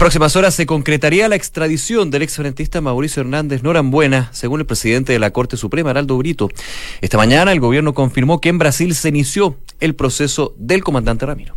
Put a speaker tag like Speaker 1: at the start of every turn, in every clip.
Speaker 1: próximas horas se concretaría la extradición del exfrentista Mauricio Hernández Norambuena, según el presidente de la Corte Suprema, Araldo Brito. Esta mañana el gobierno confirmó que en Brasil se inició el proceso del comandante Ramiro.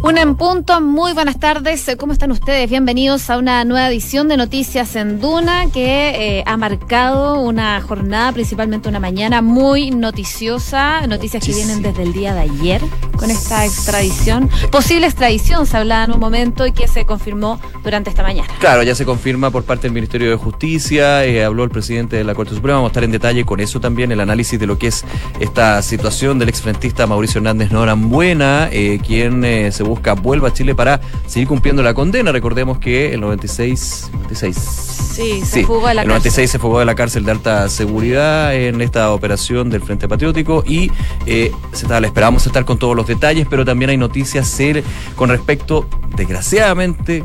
Speaker 2: Una en punto, muy buenas tardes. ¿Cómo están ustedes? Bienvenidos a una nueva edición de Noticias en Duna que eh, ha marcado una jornada, principalmente una mañana muy noticiosa. Noticias que vienen desde el día de ayer con esta extradición. Posible extradición se hablaba en un momento y que se confirmó durante esta mañana.
Speaker 1: Claro, ya se confirma por parte del Ministerio de Justicia, eh, habló el presidente de la Corte Suprema. Vamos a estar en detalle con eso también, el análisis de lo que es esta situación del exfrentista Mauricio Hernández Norambuena, eh, quien eh, se busca vuelva a Chile para seguir cumpliendo la condena. Recordemos que el 96, 96
Speaker 2: sí, se fugó de la
Speaker 1: el 96 se fugó de la cárcel de alta seguridad en esta operación del Frente Patriótico y eh, se esperamos estar con todos los detalles, pero también hay noticias con respecto, desgraciadamente,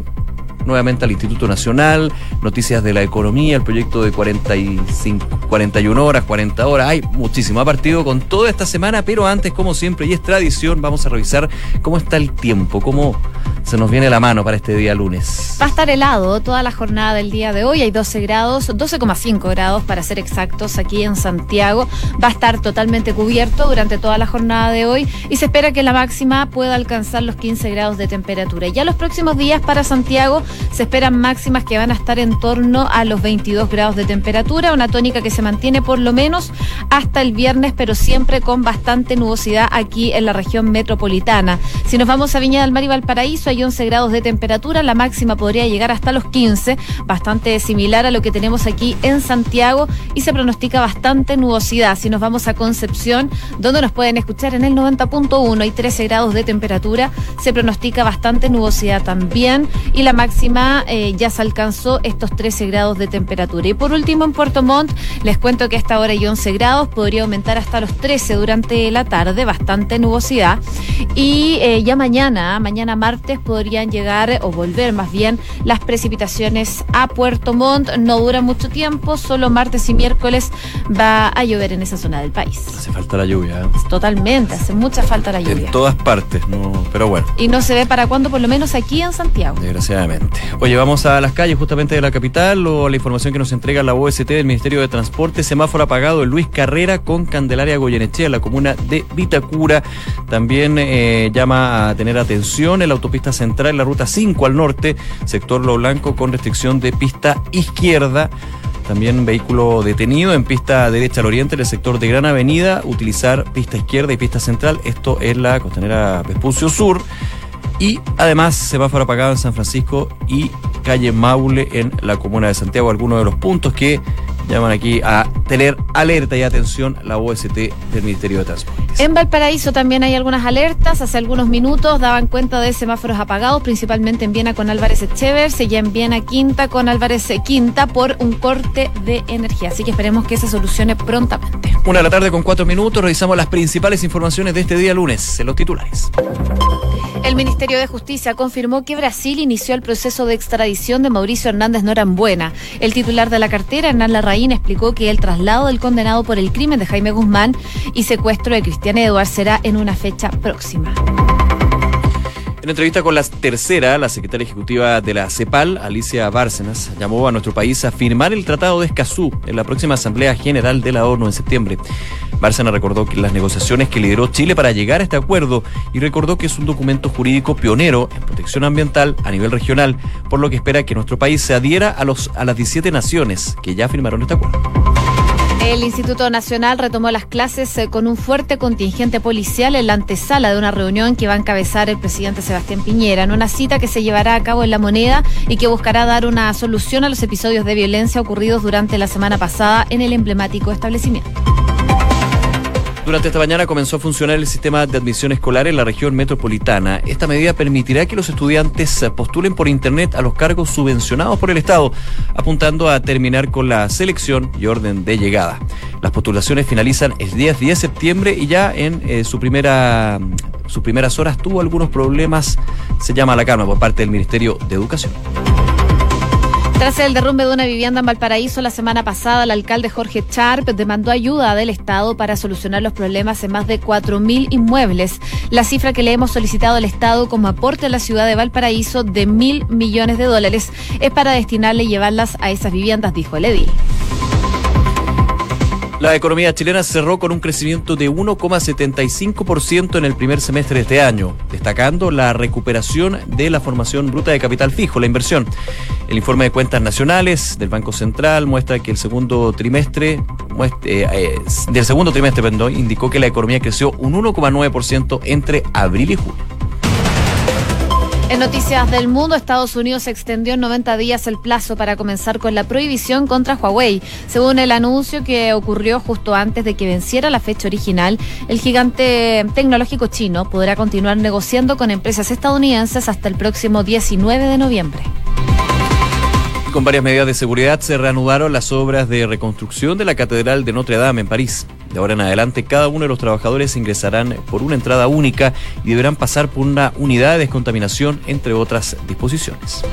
Speaker 1: nuevamente al Instituto Nacional, noticias de la economía, el proyecto de 45, 41 horas, 40 horas, hay muchísimo. Ha partido con toda esta semana, pero antes, como siempre, y es tradición, vamos a revisar cómo está el tiempo, cómo se nos viene la mano para este día lunes.
Speaker 2: Va a estar helado toda la jornada del día de hoy, hay 12 grados, 12,5 grados para ser exactos aquí en Santiago. Va a estar totalmente cubierto durante toda la jornada de hoy y se espera que la máxima pueda alcanzar los 15 grados de temperatura. Ya los próximos días para Santiago se esperan máximas que van a estar en torno a los 22 grados de temperatura, una tónica que se mantiene por lo menos hasta el viernes, pero siempre con bastante nubosidad aquí en la región metropolitana. Si nos vamos a Viña del Mar y Valparaíso, hay 11 grados de temperatura, la máxima podría llegar hasta los 15, bastante similar a lo que tenemos aquí en Santiago y se pronostica bastante nubosidad. Si nos vamos a Concepción, donde nos pueden escuchar en el 90.1, hay 13 grados de temperatura, se pronostica bastante nubosidad también y la máxima eh, ya se alcanzó estos 13 grados de temperatura. Y por último, en Puerto Montt, les cuento que a esta hora hay 11 grados, podría aumentar hasta los 13 durante la tarde, bastante nubosidad. Y eh, ya mañana, mañana martes, podrían llegar o volver más bien las precipitaciones a Puerto Montt. No dura mucho tiempo, solo martes y miércoles va a llover en esa zona del país.
Speaker 1: Hace falta la lluvia. ¿eh?
Speaker 2: Totalmente, hace mucha falta la lluvia.
Speaker 1: En todas partes, no, pero bueno.
Speaker 2: Y no se ve para cuándo, por lo menos aquí en Santiago.
Speaker 1: Desgraciadamente. Oye, vamos a las calles justamente de la capital o la información que nos entrega la OST del Ministerio de Transporte. Semáforo apagado en Luis Carrera con Candelaria Goyenechea, la comuna de Vitacura. También eh, llama a tener atención en la autopista central, en la ruta 5 al norte, sector Lo Blanco con restricción de pista izquierda. También vehículo detenido en pista derecha al oriente, en el sector de Gran Avenida, utilizar pista izquierda y pista central. Esto es la costanera Vespucio Sur. Y además semáforo apagado en San Francisco y calle Maule en la comuna de Santiago, algunos de los puntos que llaman aquí a tener alerta y atención la OST del Ministerio de Transporte.
Speaker 2: En Valparaíso también hay algunas alertas. Hace algunos minutos daban cuenta de semáforos apagados, principalmente en Viena con Álvarez Echevers y en Viena Quinta con Álvarez Quinta por un corte de energía. Así que esperemos que se solucione prontamente.
Speaker 1: Una de la tarde con cuatro minutos, revisamos las principales informaciones de este día lunes en los titulares.
Speaker 2: El Ministerio de Justicia confirmó que Brasil inició el proceso de extradición de Mauricio Hernández Norambuena. El titular de la cartera, Hernán Larraín, explicó que el traslado del condenado por el crimen de Jaime Guzmán y secuestro de Cristian Eduard será en una fecha próxima.
Speaker 1: En entrevista con la tercera, la secretaria ejecutiva de la CEPAL, Alicia Bárcenas, llamó a nuestro país a firmar el Tratado de Escazú en la próxima Asamblea General de la ONU en septiembre. Bárcenas recordó que las negociaciones que lideró Chile para llegar a este acuerdo y recordó que es un documento jurídico pionero en protección ambiental a nivel regional, por lo que espera que nuestro país se adhiera a, los, a las 17 naciones que ya firmaron este acuerdo.
Speaker 2: El Instituto Nacional retomó las clases eh, con un fuerte contingente policial en la antesala de una reunión que va a encabezar el presidente Sebastián Piñera, en una cita que se llevará a cabo en La Moneda y que buscará dar una solución a los episodios de violencia ocurridos durante la semana pasada en el emblemático establecimiento.
Speaker 1: Durante esta mañana comenzó a funcionar el sistema de admisión escolar en la región metropolitana. Esta medida permitirá que los estudiantes postulen por Internet a los cargos subvencionados por el Estado, apuntando a terminar con la selección y orden de llegada. Las postulaciones finalizan el 10 de septiembre y ya en eh, su primera sus primeras horas tuvo algunos problemas, se llama la calma por parte del Ministerio de Educación.
Speaker 2: Tras el derrumbe de una vivienda en Valparaíso la semana pasada, el alcalde Jorge Charp demandó ayuda del Estado para solucionar los problemas en más de 4.000 inmuebles. La cifra que le hemos solicitado al Estado como aporte a la ciudad de Valparaíso de mil millones de dólares es para destinarle y llevarlas a esas viviendas, dijo el edil.
Speaker 1: La economía chilena cerró con un crecimiento de 1,75% en el primer semestre de este año, destacando la recuperación de la formación bruta de capital fijo, la inversión. El informe de cuentas nacionales del Banco Central muestra que el segundo trimestre, eh, eh, del segundo trimestre, perdón, indicó que la economía creció un 1,9% entre abril y julio.
Speaker 2: En noticias del mundo, Estados Unidos extendió en 90 días el plazo para comenzar con la prohibición contra Huawei. Según el anuncio que ocurrió justo antes de que venciera la fecha original, el gigante tecnológico chino podrá continuar negociando con empresas estadounidenses hasta el próximo 19 de noviembre.
Speaker 1: Con varias medidas de seguridad se reanudaron las obras de reconstrucción de la Catedral de Notre Dame en París. De ahora en adelante, cada uno de los trabajadores ingresarán por una entrada única y deberán pasar por una unidad de descontaminación, entre otras disposiciones.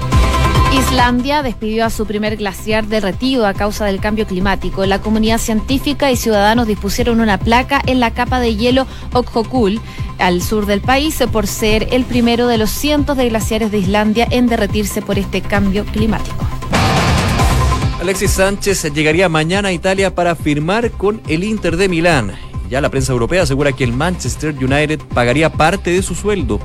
Speaker 2: Islandia despidió a su primer glaciar derretido a causa del cambio climático. La comunidad científica y ciudadanos dispusieron una placa en la capa de hielo Okhokul, al sur del país, por ser el primero de los cientos de glaciares de Islandia en derretirse por este cambio climático.
Speaker 1: Alexis Sánchez llegaría mañana a Italia para firmar con el Inter de Milán. Ya la prensa europea asegura que el Manchester United pagaría parte de su sueldo.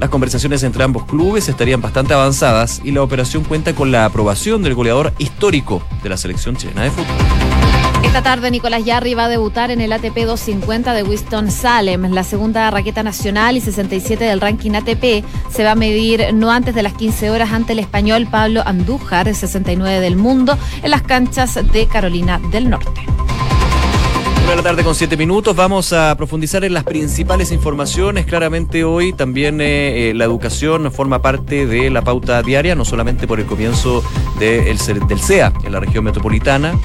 Speaker 1: Las conversaciones entre ambos clubes estarían bastante avanzadas y la operación cuenta con la aprobación del goleador histórico de la selección chilena de fútbol.
Speaker 2: Esta tarde Nicolás Yarri va a debutar en el ATP 250 de Winston Salem, la segunda raqueta nacional y 67 del ranking ATP. Se va a medir no antes de las 15 horas ante el español Pablo Andújar, 69 del mundo, en las canchas de Carolina del Norte.
Speaker 1: Una tarde con siete minutos. Vamos a profundizar en las principales informaciones. Claramente hoy también eh, eh, la educación forma parte de la pauta diaria, no solamente por el comienzo del CEA en la región metropolitana,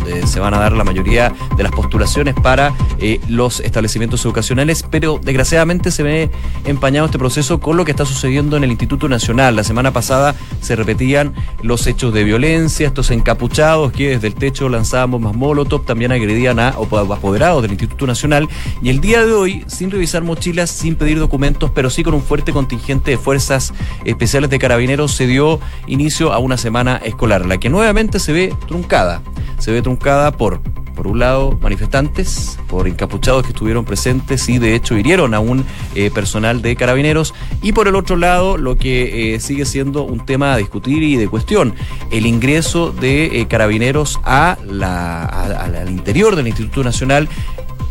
Speaker 1: donde se van a dar la mayoría de las postulaciones para eh, los establecimientos educacionales, pero desgraciadamente se ve empañado este proceso con lo que está sucediendo en el Instituto Nacional. La semana pasada se repetían los hechos de violencia, estos encapuchados que desde el techo lanzaban bombas molotov, también agredían a apoderados del Instituto Nacional, y el día de hoy, sin revisar mochilas, sin pedir documentos, pero sí con un fuerte contingente de fuerzas especiales de carabineros, se dio inicio a una semana escolar, la que nuevamente se ve truncada. Se ve truncada por un lado, manifestantes, por encapuchados que estuvieron presentes y de hecho hirieron a un eh, personal de carabineros, y por el otro lado, lo que eh, sigue siendo un tema a discutir y de cuestión, el ingreso de eh, carabineros al interior del Instituto Nacional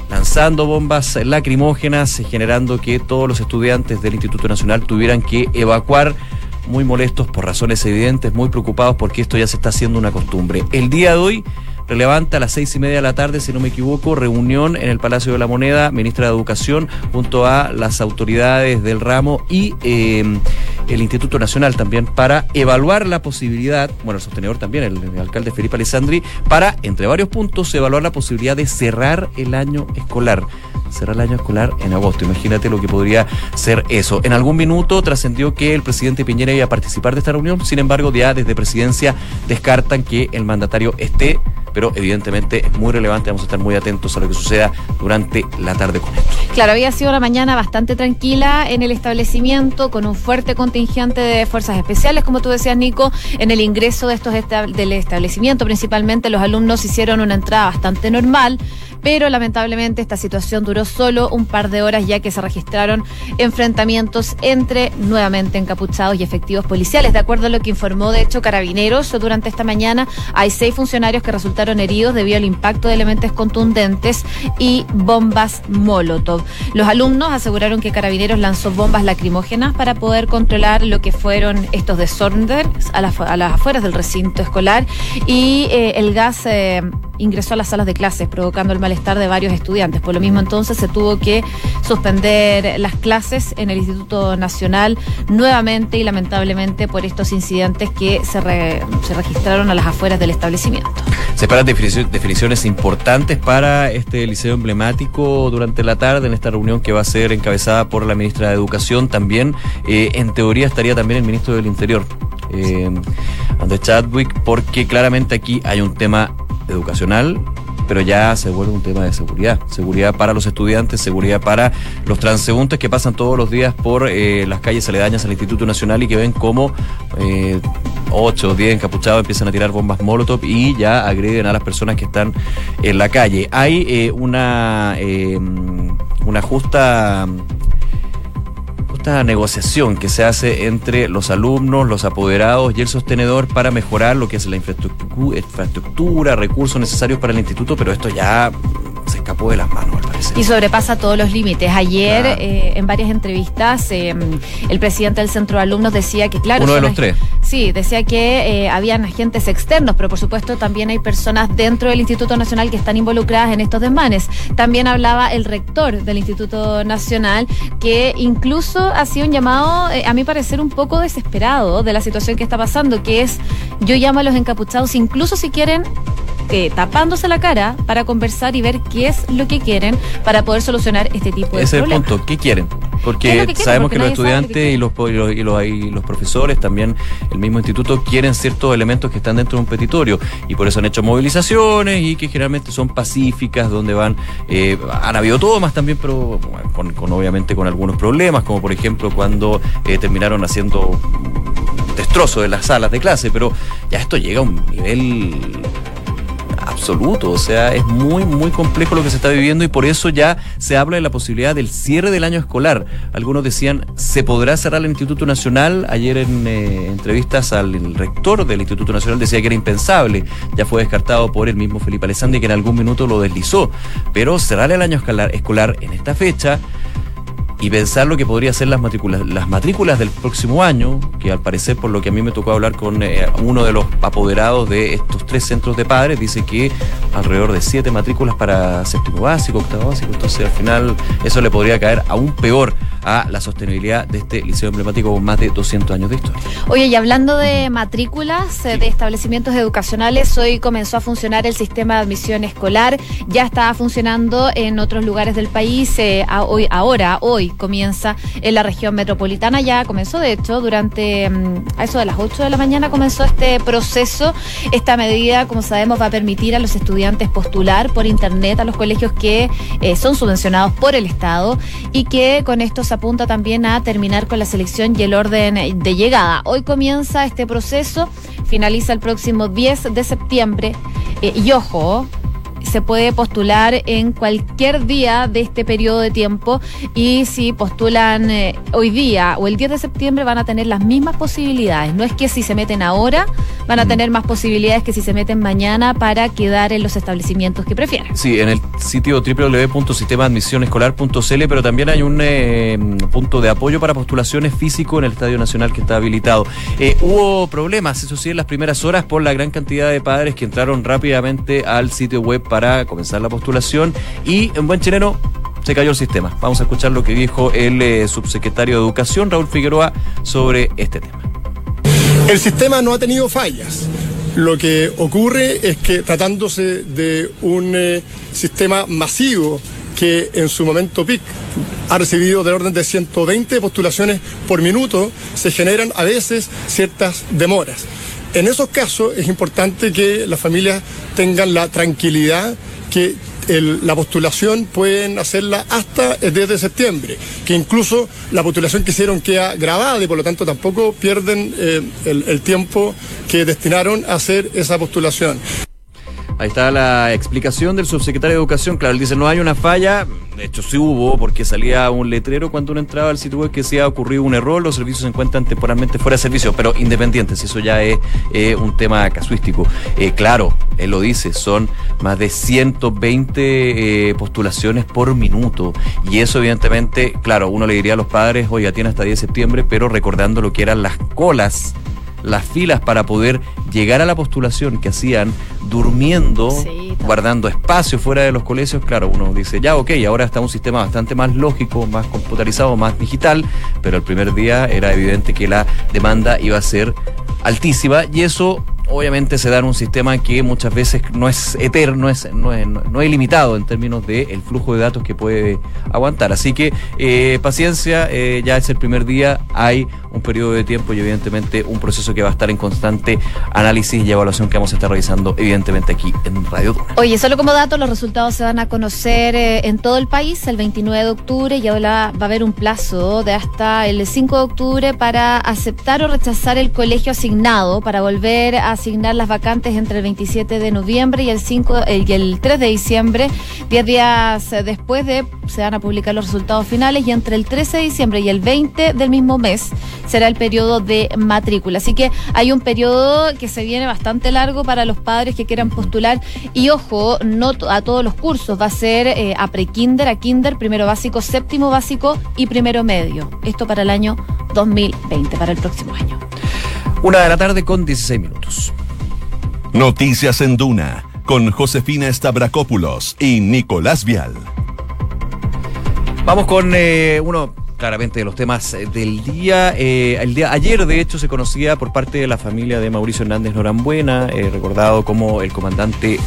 Speaker 1: lanzando bombas lacrimógenas, generando que todos los estudiantes del Instituto Nacional tuvieran que evacuar muy molestos por razones evidentes, muy preocupados porque esto ya se está haciendo una costumbre. El día de hoy relevante a las seis y media de la tarde, si no me equivoco, reunión en el Palacio de la Moneda, ministra de Educación, junto a las autoridades del ramo y eh, el Instituto Nacional también, para evaluar la posibilidad, bueno, el sostenedor también, el, alcalde Felipe Alessandri, para, entre varios puntos, evaluar la posibilidad de cerrar el año escolar cerrar el año escolar en agosto. Imagínate lo que podría ser eso. En algún minuto trascendió que el presidente Piñera iba a participar de esta reunión, sin embargo, ya desde presidencia descartan que el mandatario esté pero evidentemente es muy relevante, vamos a estar muy atentos a lo que suceda durante la tarde con esto.
Speaker 2: Claro, había sido una mañana bastante tranquila en el establecimiento, con un fuerte contingente de fuerzas especiales, como tú decías, Nico, en el ingreso de estos del establecimiento, principalmente los alumnos hicieron una entrada bastante normal pero lamentablemente esta situación duró solo un par de horas ya que se registraron enfrentamientos entre nuevamente encapuchados y efectivos policiales. De acuerdo a lo que informó de hecho Carabineros durante esta mañana, hay seis funcionarios que resultaron heridos debido al impacto de elementos contundentes y bombas Molotov. Los alumnos aseguraron que Carabineros lanzó bombas lacrimógenas para poder controlar lo que fueron estos desórdenes a, las afueras del recinto escolar y eh, el gas eh, ingresó a las salas de clases provocando el malestar de varios estudiantes. Por lo mismo entonces se tuvo que suspender las clases en el Instituto Nacional nuevamente y lamentablemente por estos incidentes que se, se registraron a las afueras del establecimiento.
Speaker 1: Se esperan definiciones importantes para este liceo emblemático durante la tarde en esta reunión que va a ser encabezada por la ministra de Educación. También, eh, en teoría, estaría también el ministro del Interior eh, Chadwick, porque claramente aquí hay un tema educacional, pero ya se vuelve un tema de seguridad. Seguridad para los estudiantes, seguridad para los transeúntes que pasan todos los días por eh, las calles aledañas al Instituto Nacional y que ven cómo eh, 8 o 10 encapuchados empiezan a tirar bombas Molotov y ya agreden a las personas que están en la calle. Hay eh, una, eh, una justa negociación que se hace entre los alumnos, los apoderados y el sostenedor para mejorar lo que es la infraestructura, recursos necesarios para el instituto, pero esto ya escapó de las manos, al parecer.
Speaker 2: Y sobrepasa todos los límites. Ayer, claro. eh, en varias entrevistas, eh, el presidente del centro de alumnos decía que, claro.
Speaker 1: Uno de los tres.
Speaker 2: Sí, decía que eh, habían agentes externos, pero por supuesto también hay personas dentro del Instituto Nacional que están involucradas en estos desmanes. También hablaba el rector del Instituto Nacional, que incluso hacía un llamado, eh, a mi parecer, un poco desesperado de la situación que está pasando, que es, yo llamo a los encapuchados, incluso si quieren eh, tapándose la cara para conversar y ver qué es lo que quieren para poder solucionar este tipo de
Speaker 1: Ese
Speaker 2: problemas.
Speaker 1: es el punto, ¿qué quieren? Porque sabemos
Speaker 2: Porque
Speaker 1: que los
Speaker 2: que
Speaker 1: estudiantes y los, y, los, y, los, y los profesores, también el mismo instituto, quieren ciertos elementos que están dentro de un petitorio y por eso han hecho movilizaciones y que generalmente son pacíficas, donde van, eh, han habido tomas también, pero bueno, con, con, obviamente con algunos problemas, como por ejemplo cuando eh, terminaron haciendo destrozo de las salas de clase, pero ya esto llega a un nivel absoluto, o sea, es muy, muy complejo lo que se está viviendo y por eso ya se habla de la posibilidad del cierre del año escolar. Algunos decían, ¿se podrá cerrar el Instituto Nacional? Ayer en eh, entrevistas al rector del Instituto Nacional decía que era impensable, ya fue descartado por el mismo Felipe Alessandri que en algún minuto lo deslizó, pero cerrar el año escolar, escolar en esta fecha y pensar lo que podría ser las matrículas, las matrículas del próximo año, que al parecer, por lo que a mí me tocó hablar con eh, uno de los apoderados de estos tres centros de padres, dice que alrededor de siete matrículas para séptimo básico, octavo básico, entonces al final eso le podría caer aún peor a la sostenibilidad de este liceo emblemático con más de 200 años de historia.
Speaker 2: Oye, y hablando de matrículas eh, de establecimientos educacionales, hoy comenzó a funcionar el sistema de admisión escolar, ya estaba funcionando en otros lugares del país, eh, a hoy, ahora, hoy comienza en la región metropolitana, ya comenzó de hecho durante um, a eso de las 8 de la mañana comenzó este proceso. Esta medida, como sabemos, va a permitir a los estudiantes postular por internet a los colegios que eh, son subvencionados por el Estado y que con esto apunta también a terminar con la selección y el orden de llegada. Hoy comienza este proceso, finaliza el próximo 10 de septiembre eh, y ojo, se puede postular en cualquier día de este periodo de tiempo y si postulan eh, hoy día o el 10 de septiembre van a tener las mismas posibilidades. No es que si se meten ahora van a tener más posibilidades que si se meten mañana para quedar en los establecimientos que prefieran.
Speaker 1: Sí, en el sitio www.sistemaadmisionescolar.cl, pero también hay un eh, punto de apoyo para postulaciones físico en el Estadio Nacional que está habilitado. Eh, hubo problemas, eso sí, en las primeras horas por la gran cantidad de padres que entraron rápidamente al sitio web para comenzar la postulación y en buen chileno se cayó el sistema. Vamos a escuchar lo que dijo el eh, subsecretario de Educación, Raúl Figueroa, sobre este tema.
Speaker 3: El sistema no ha tenido fallas. Lo que ocurre es que tratándose de un eh, sistema masivo que en su momento PIC ha recibido del orden de 120 postulaciones por minuto, se generan a veces ciertas demoras. En esos casos es importante que las familias tengan la tranquilidad que la postulación pueden hacerla hasta el 10 de septiembre, que incluso la postulación que hicieron queda grabada y por lo tanto tampoco pierden eh, el tiempo que destinaron a hacer esa postulación.
Speaker 1: Ahí está la explicación del subsecretario de Educación. Claro, él dice, no hay una falla. De hecho, sí hubo, porque salía un letrero cuando uno entraba al sitio web que se ha ocurrido un error, los servicios se encuentran temporalmente fuera de servicio, pero independientes, eso ya es un tema casuístico. Eh, claro, él lo dice, son más de 120 eh, postulaciones por minuto. Y eso, evidentemente, claro, uno le diría a los padres, oiga, tiene hasta 10 de septiembre, pero recordando lo que eran las colas las filas para poder llegar a la postulación que hacían durmiendo, sí, guardando espacio fuera de los colegios, claro, uno dice, ya, ok, ahora está un sistema bastante más lógico, más computarizado, más digital, pero el primer día era evidente que la demanda iba a ser altísima y eso obviamente se da en un sistema que muchas veces no es eterno, es, no, es, no es ilimitado en términos del de flujo de datos que puede aguantar. Así que eh, paciencia, eh, ya es el primer día, hay un periodo de tiempo y evidentemente un proceso que va a estar en constante análisis y evaluación que vamos a estar realizando evidentemente aquí en Radio Duna.
Speaker 2: Oye, solo como dato, los resultados se van a conocer eh, en todo el país el 29 de octubre y ahora va a haber un plazo de hasta el 5 de octubre para aceptar o rechazar el colegio asignado, para volver a asignar las vacantes entre el 27 de noviembre y el 5 eh, y el 3 de diciembre, 10 días después de se van a publicar los resultados finales y entre el 13 de diciembre y el 20 del mismo mes será el periodo de matrícula. Así que hay un periodo que se viene bastante largo para los padres que quieran postular y ojo, no a todos los cursos, va a ser eh, a pre-kinder, a kinder, primero básico, séptimo básico y primero medio. Esto para el año 2020, para el próximo año.
Speaker 1: Una de la tarde con 16 minutos.
Speaker 4: Noticias en Duna con Josefina Stavrakopoulos y Nicolás Vial.
Speaker 1: Vamos con eh, uno claramente de los temas eh, del día. Eh, el día ayer, de hecho, se conocía por parte de la familia de Mauricio Hernández Norambuena, recordado como el comandante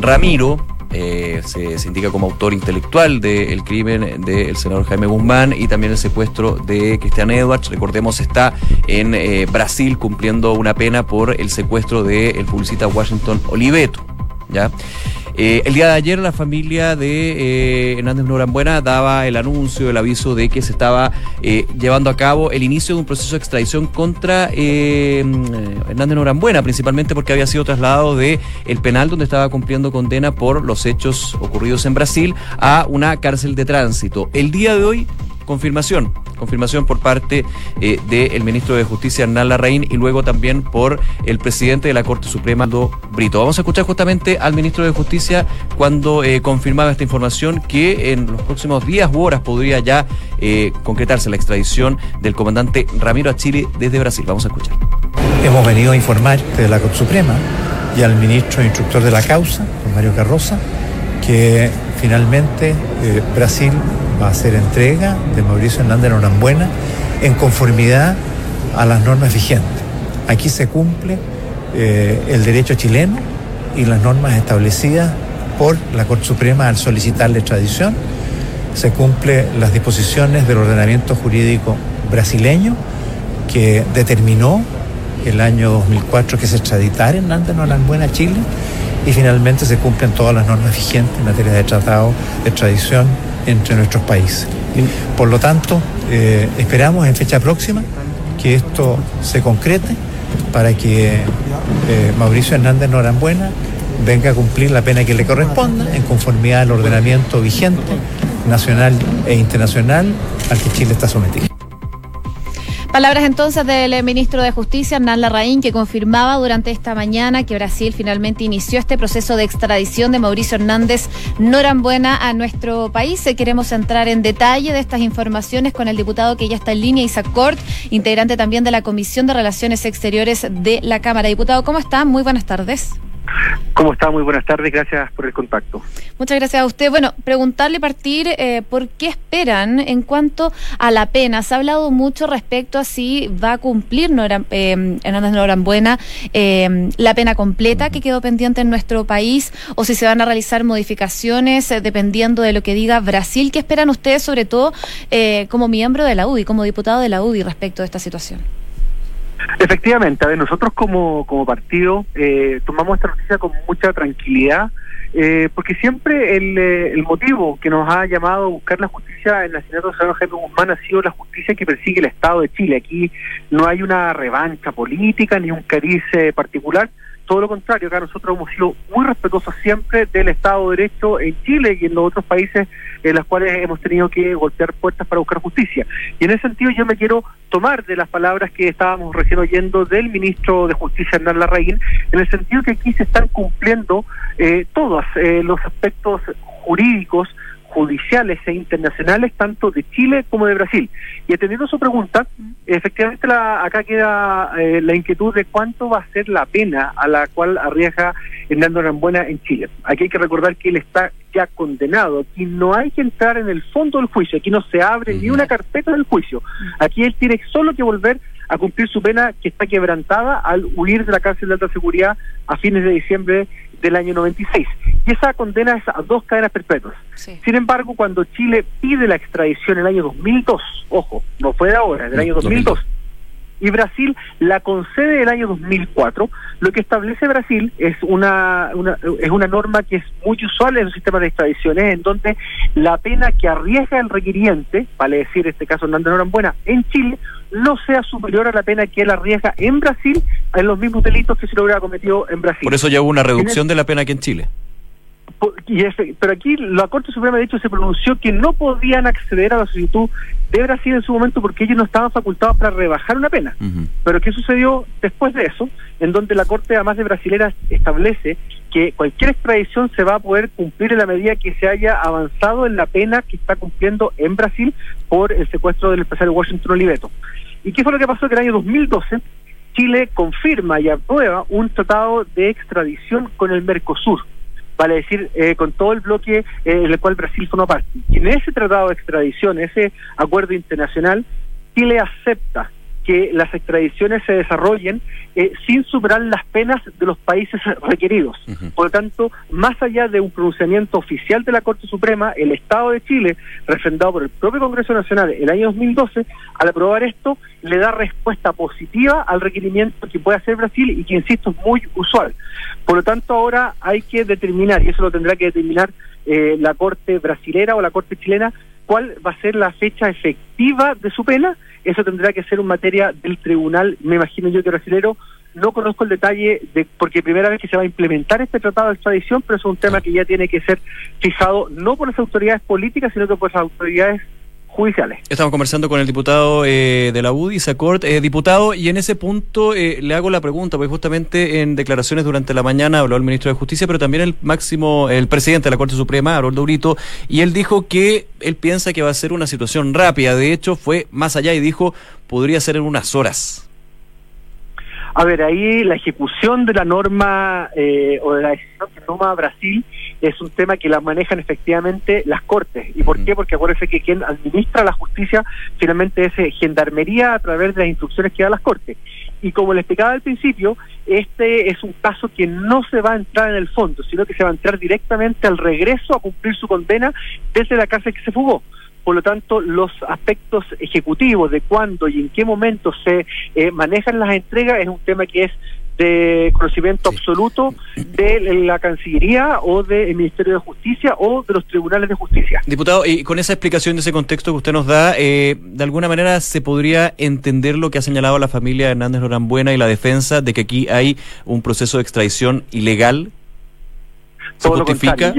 Speaker 1: Ramiro. se, indica como autor intelectual del crimen del senador Jaime Guzmán y también el secuestro de Cristian Edwards. Recordemos, está en Brasil cumpliendo una pena por el secuestro del publicista Washington Oliveto. ¿ya? Eh, el día de ayer la familia de eh, Hernández Norambuena daba el anuncio, el aviso de que se estaba eh, llevando a cabo el inicio de un proceso de extradición contra Hernández Norambuena, principalmente porque había sido trasladado de el penal donde estaba cumpliendo condena por los hechos ocurridos en Brasil a una cárcel de tránsito. El día de hoy confirmación, confirmación por parte eh, del ministro de Justicia Hernán Larraín y luego también por el presidente de la Corte Suprema, Aldo Brito. Vamos a escuchar justamente al ministro de Justicia cuando eh, confirmaba esta información que en los próximos días u horas podría ya eh, concretarse la extradición del comandante Ramiro a desde Brasil. Vamos a escuchar.
Speaker 5: Hemos venido a informar de la Corte Suprema y al ministro instructor de la causa, Mario Carroza, que finalmente Brasil va a hacer entrega de Mauricio Hernández Norambuena en conformidad a las normas vigentes. Aquí se cumple eh, el derecho chileno y las normas establecidas por la Corte Suprema al solicitar la extradición. Se cumplen las disposiciones del ordenamiento jurídico brasileño que determinó el año 2004 que se extraditara Hernández Norambuena a Chile y finalmente se cumplen todas las normas vigentes en materia de tratado de extradición entre nuestros países. Por lo tanto, eh, esperamos en fecha próxima que esto se concrete para que eh, Mauricio Hernández Norambuena venga a cumplir la pena que le corresponda en conformidad al ordenamiento vigente nacional e internacional al que Chile está sometido.
Speaker 2: Palabras entonces del ministro de Justicia, Hernán Larraín, que confirmaba durante esta mañana que Brasil finalmente inició este proceso de extradición de Mauricio Hernández Norambuena a nuestro país. Eh, queremos entrar en detalle de estas informaciones con el diputado que ya está en línea, Isaac Cort, integrante también de la Comisión de Relaciones Exteriores de la Cámara. Diputado, ¿cómo está? Muy buenas tardes.
Speaker 6: ¿Cómo está? Muy buenas tardes, gracias por el contacto.
Speaker 2: Muchas gracias a usted. Bueno, preguntarle partir eh, por qué esperan en cuanto a la pena. Se ha hablado mucho respecto a si va a cumplir Nora, eh, Hernández Norambuena eh, la pena completa que quedó pendiente en nuestro país o si se van a realizar modificaciones eh, dependiendo de lo que diga Brasil. ¿Qué esperan ustedes, sobre todo como miembro de la UDI, como diputado de la UDI respecto a esta situación?
Speaker 6: Efectivamente, a ver, nosotros como, como partido eh, tomamos esta noticia con mucha tranquilidad, eh, porque siempre el, eh, el, motivo que nos ha llamado a buscar la justicia en la asesinato de San Jaime Guzmán ha sido la justicia que persigue el Estado de Chile. Aquí no hay una revancha política ni un cariz particular, todo lo contrario, acá nosotros hemos sido muy respetuosos siempre del Estado de Derecho en Chile y en los otros países en los cuales hemos tenido que golpear puertas para buscar justicia. Y en ese sentido yo me quiero tomar de las palabras que estábamos recién oyendo del ministro de Justicia, Hernán Larraín, en el sentido que aquí se están cumpliendo eh, todos eh, los aspectos jurídicos judiciales e internacionales tanto de Chile como de Brasil. Y atendiendo su pregunta, efectivamente la, acá queda eh, la inquietud de cuánto va a ser la pena a la cual arriesga Hernando Rambuena en Chile. Aquí hay que recordar que él está ya condenado, aquí no hay que entrar en el fondo del juicio, aquí no se abre ni una carpeta del juicio, aquí él tiene solo que volver a cumplir su pena que está quebrantada al huir de la cárcel de alta seguridad a fines de diciembre del año 96. Y esa condena es a dos cadenas perpetuas. Sin embargo, cuando Chile pide la extradición en el año 2002, ojo, no fue de ahora, del año 2002, y Brasil la concede el año 2004. Lo que establece Brasil es una, una, es una norma que es muy usual en los sistemas de extradiciones, en donde la pena que arriesga el requiriente, vale decir este caso Hernández Norambuena, en Chile, no sea superior a la pena que él arriesga en Brasil en los mismos delitos que se lo hubiera cometido en Brasil.
Speaker 1: Por eso ya hubo una reducción de la pena aquí en Chile.
Speaker 6: Y ese, pero aquí la Corte Suprema de hecho se pronunció que no podían acceder a la solicitud de Brasil en su momento porque ellos no estaban facultados para rebajar una pena. Pero ¿qué sucedió después de eso? En donde la Corte, además de brasilera, establece que cualquier extradición se va a poder cumplir en la medida que se haya avanzado en la pena que está cumpliendo en Brasil por el secuestro del empresario Washington Oliveto. ¿Y qué fue lo que pasó? Que en el año 2012 Chile confirma y aprueba un tratado de extradición con el Mercosur vale decir, eh, con todo el bloque eh, en el cual Brasil forma parte. En ese tratado de extradición, ese acuerdo internacional, Chile acepta que las extradiciones se desarrollen eh, sin superar las penas de los países requeridos. Por lo tanto, más allá de un pronunciamiento oficial de la Corte Suprema, el Estado de Chile, refrendado por el propio Congreso Nacional el año 2012, al aprobar esto, le da respuesta positiva al requerimiento que puede hacer Brasil y que, insisto, es muy usual. Por lo tanto, ahora hay que determinar, y eso lo tendrá que determinar eh, la Corte brasilera o la Corte chilena, cuál va a ser la fecha efectiva de su pena. Eso tendrá que ser un materia del tribunal, me imagino yo que brasilero. No conozco el detalle de porque primera vez que se va a implementar este tratado de extradición, pero es un tema que ya tiene que ser fijado no por las autoridades políticas, sino que por las autoridades judiciales.
Speaker 1: Estamos conversando con el diputado eh, de la UDI, Sacort. Eh, diputado, y en ese punto eh, le hago la pregunta, porque justamente en declaraciones durante la mañana habló el ministro de Justicia, pero también el máximo, el presidente de la Corte Suprema, Haroldo Brito, y él dijo que él piensa que va a ser una situación rápida. De hecho, fue más allá y dijo, podría ser en unas horas.
Speaker 6: A ver, ahí la ejecución de la norma eh, o de la decisión que toma Brasil es un tema que la manejan efectivamente las cortes. ¿Y por qué? Porque acuérdense que quien administra la justicia finalmente es eh, gendarmería a través de las instrucciones que da las cortes. Y como le explicaba al principio, este es un caso que no se va a entrar en el fondo, sino que se va a entrar directamente al regreso a cumplir su condena desde la cárcel que se fugó. Por lo tanto, los aspectos ejecutivos de cuándo y en qué momento se eh, manejan las entregas es un tema que es de conocimiento absoluto de la Cancillería o del Ministerio de Justicia o de los tribunales de justicia.
Speaker 1: Diputado, y con esa explicación de ese contexto que usted nos da, eh, ¿de alguna manera se podría entender lo que ha señalado la familia Hernández Lorambuena y la defensa de que aquí hay un proceso de extradición ilegal?
Speaker 6: ¿Se justifica?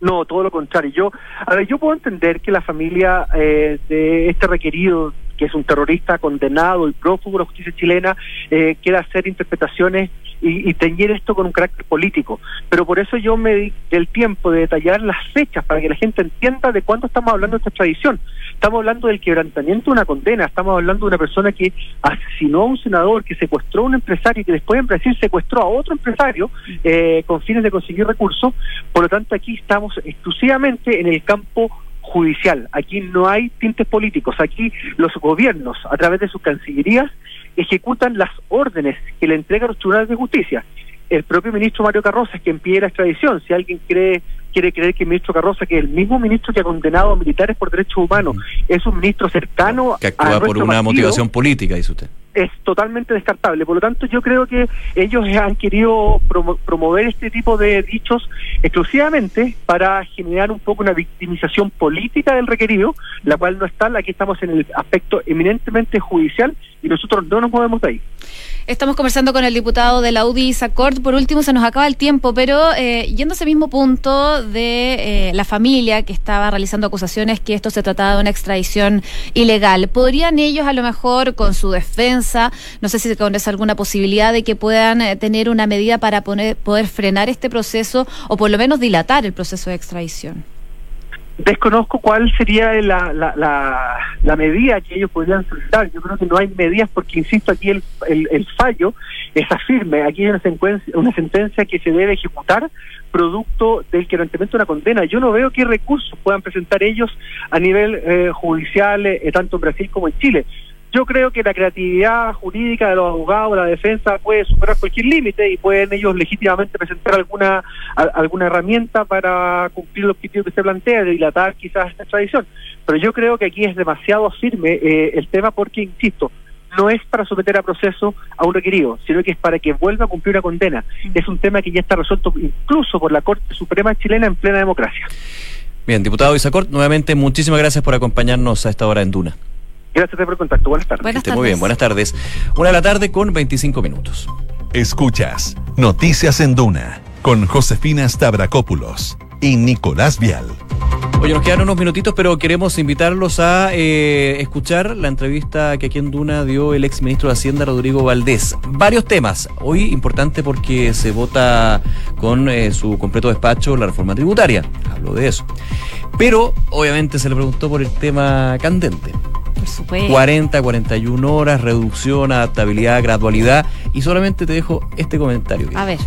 Speaker 6: No, todo lo contrario. Yo, a ver, yo puedo entender que la familia eh, de este requerido, que es un terrorista condenado y prófugo de la justicia chilena, eh, quiera hacer interpretaciones y, y, teñir esto con un carácter político. Pero por eso yo me di el tiempo de detallar las fechas para que la gente entienda de cuándo estamos hablando de esta tradición. Estamos hablando del quebrantamiento de una condena, estamos hablando de una persona que asesinó a un senador, que secuestró a un empresario y que después en Brasil secuestró a otro empresario eh, con fines de conseguir recursos. Por lo tanto, aquí estamos exclusivamente en el campo judicial. Aquí no hay tintes políticos. Aquí los gobiernos, a través de sus cancillerías, ejecutan las órdenes que le entregan los tribunales de justicia. El propio ministro Mario Carroza es quien pide la extradición. Si alguien cree quiere creer que el ministro Carroza, que es el mismo ministro que ha condenado a militares por derechos humanos, es un ministro cercano
Speaker 1: que actúa por una motivación política, dice usted.
Speaker 6: Es totalmente descartable. Por lo tanto, yo creo que ellos han querido promover este tipo de dichos exclusivamente para generar un poco una victimización política del requerido, la cual no está. Aquí estamos en el aspecto eminentemente judicial y nosotros no nos movemos de ahí.
Speaker 2: Estamos conversando con el diputado de la UDI, Isacort. Por último, se nos acaba el tiempo, pero eh, yendo a ese mismo punto de eh, la familia que estaba realizando acusaciones que esto se trataba de una extradición ilegal, ¿podrían ellos a lo mejor con su defensa, no sé si con esa alguna posibilidad de que puedan eh, tener una medida para poder frenar este proceso o por lo menos dilatar el proceso de extradición?
Speaker 6: Desconozco cuál sería la, la, medida que ellos podrían solicitar. Yo creo que no hay medidas porque, insisto, aquí el, el, fallo es firme. Aquí hay una, una sentencia que se debe ejecutar producto del quebrantamiento de una condena. Yo no veo qué recursos puedan presentar ellos a nivel eh, judicial, eh, tanto en Brasil como en Chile. Yo creo que la creatividad jurídica de los abogados, la defensa puede superar cualquier límite y pueden ellos legítimamente presentar alguna alguna herramienta para cumplir el objetivo que se plantea de dilatar quizás esta tradición. Pero yo creo que aquí es demasiado firme eh, el tema porque, insisto, no es para someter a proceso a un requerido, sino que es para que vuelva a cumplir una condena. Es un tema que ya está resuelto incluso por la Corte Suprema chilena en plena democracia.
Speaker 1: Bien, diputado Isacort, nuevamente muchísimas gracias por acompañarnos a esta hora en Duna.
Speaker 6: Gracias por el contacto. Buenas tardes.
Speaker 2: Buenas
Speaker 1: Que esté muy bien, buenas tardes. Una de la tarde con 25 minutos.
Speaker 4: Escuchas Noticias en Duna con Josefina Stavrakopoulos y Nicolás Vial.
Speaker 1: Oye, nos quedan unos minutitos, pero queremos invitarlos a eh, escuchar la entrevista que aquí en Duna dio el ex ministro de Hacienda, Rodrigo Valdés. Varios temas. Hoy importante porque se vota con eh, su completo despacho la reforma tributaria. Hablo de eso. Pero, obviamente, se le preguntó por el tema candente.
Speaker 2: Por supuesto.
Speaker 1: 40, 41 horas, reducción, adaptabilidad, gradualidad. Y solamente te dejo este comentario.
Speaker 2: A ver,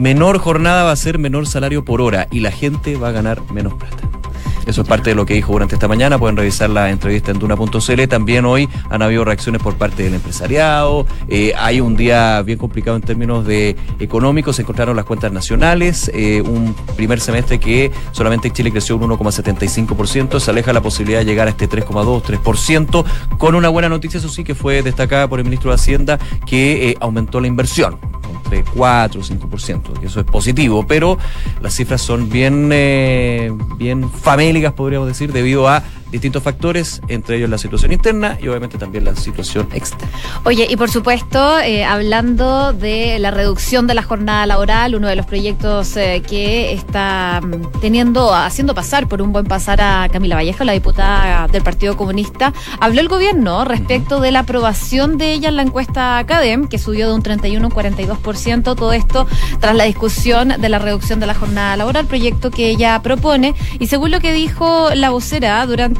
Speaker 1: Menor jornada va a ser menor salario por hora y la gente va a ganar menos plata. Eso es parte de lo que dijo durante esta mañana. Pueden revisar la entrevista en Duna.cl. También hoy han habido reacciones por parte del empresariado. Eh, hay un día bien complicado en términos de económicos. Se encontraron las cuentas nacionales. eh, un primer semestre que solamente en Chile creció un 1,75%. Se aleja la posibilidad de llegar a este 3,2, 3%. Con una buena noticia, eso sí, que fue destacada por el ministro de Hacienda, que eh, aumentó la inversión entre 4 o 5%, que eso es positivo, pero las cifras son bien, eh, bien famélicas, podríamos decir, debido a distintos factores, entre ellos la situación interna y obviamente también la situación externa.
Speaker 2: Oye, y por supuesto, eh, hablando de la reducción de la jornada laboral, uno de los proyectos eh, que está mm, teniendo, haciendo pasar por un buen pasar a Camila Vallejo, la diputada del Partido Comunista, habló el gobierno respecto de la aprobación de ella en la encuesta CADEM, que subió de un 31 a un 42%, todo esto tras la discusión de la reducción de la jornada laboral, proyecto que ella propone, y según lo que dijo la vocera durante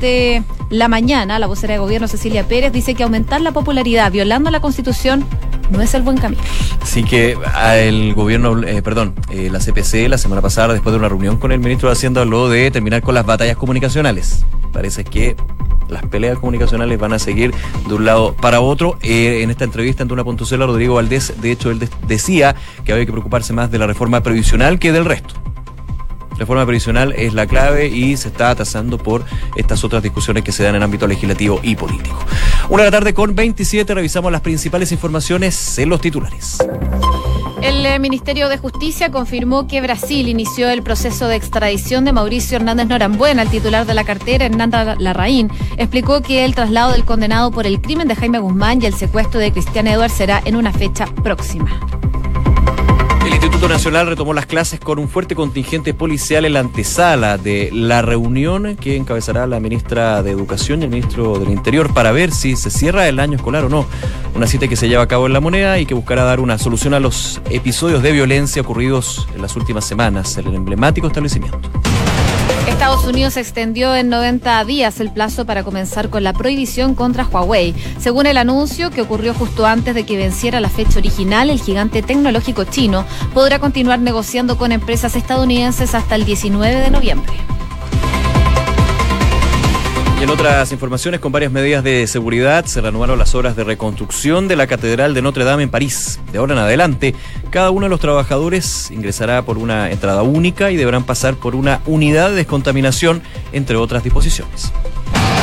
Speaker 2: la mañana, la vocera de gobierno Cecilia Pérez dice que aumentar la popularidad violando la constitución no es el buen camino.
Speaker 1: Así que ah, el gobierno, eh, perdón, eh, la CPC la semana pasada, después de una reunión con el ministro de Hacienda, habló de terminar con las batallas comunicacionales. Parece que las peleas comunicacionales van a seguir de un lado para otro. Eh, en esta entrevista en Duna.cl, Rodrigo Valdés, de hecho, él de- decía que había que preocuparse más de la reforma previsional que del resto. Reforma previsional es la clave y se está atasando por estas otras discusiones que se dan en ámbito legislativo y político. Una de la tarde con 27 revisamos las principales informaciones en los titulares.
Speaker 2: El eh, Ministerio de Justicia confirmó que Brasil inició el proceso de extradición de Mauricio Hernández Norambuena, el titular de la cartera, Hernanda Larraín. Explicó que el traslado del condenado por el crimen de Jaime Guzmán y el secuestro de Cristian Edward será en una fecha próxima.
Speaker 1: El Instituto Nacional retomó las clases con un fuerte contingente policial en la antesala de la reunión que encabezará la ministra de Educación y el ministro del Interior para ver si se cierra el año escolar o no. Una cita que se lleva a cabo en la moneda y que buscará dar una solución a los episodios de violencia ocurridos en las últimas semanas en el emblemático establecimiento.
Speaker 2: Estados Unidos extendió en 90 días el plazo para comenzar con la prohibición contra Huawei. Según el anuncio que ocurrió justo antes de que venciera la fecha original, el gigante tecnológico chino podrá continuar negociando con empresas estadounidenses hasta el 19 de noviembre.
Speaker 1: Y en otras informaciones, con varias medidas de seguridad, se reanudaron las obras de reconstrucción de la Catedral de Notre Dame en París. De ahora en adelante, cada uno de los trabajadores ingresará por una entrada única y deberán pasar por una unidad de descontaminación, entre otras disposiciones.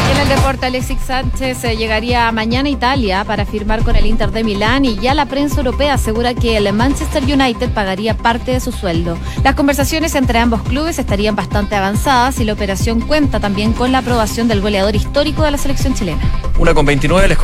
Speaker 2: En el deporte, Alexis Sánchez eh, llegaría mañana a Italia para firmar con el Inter de Milán y ya la prensa europea asegura que el Manchester United pagaría parte de su sueldo. Las conversaciones entre ambos clubes estarían bastante avanzadas y la operación cuenta también con la aprobación del goleador histórico de la selección chilena.
Speaker 1: Una con 29 les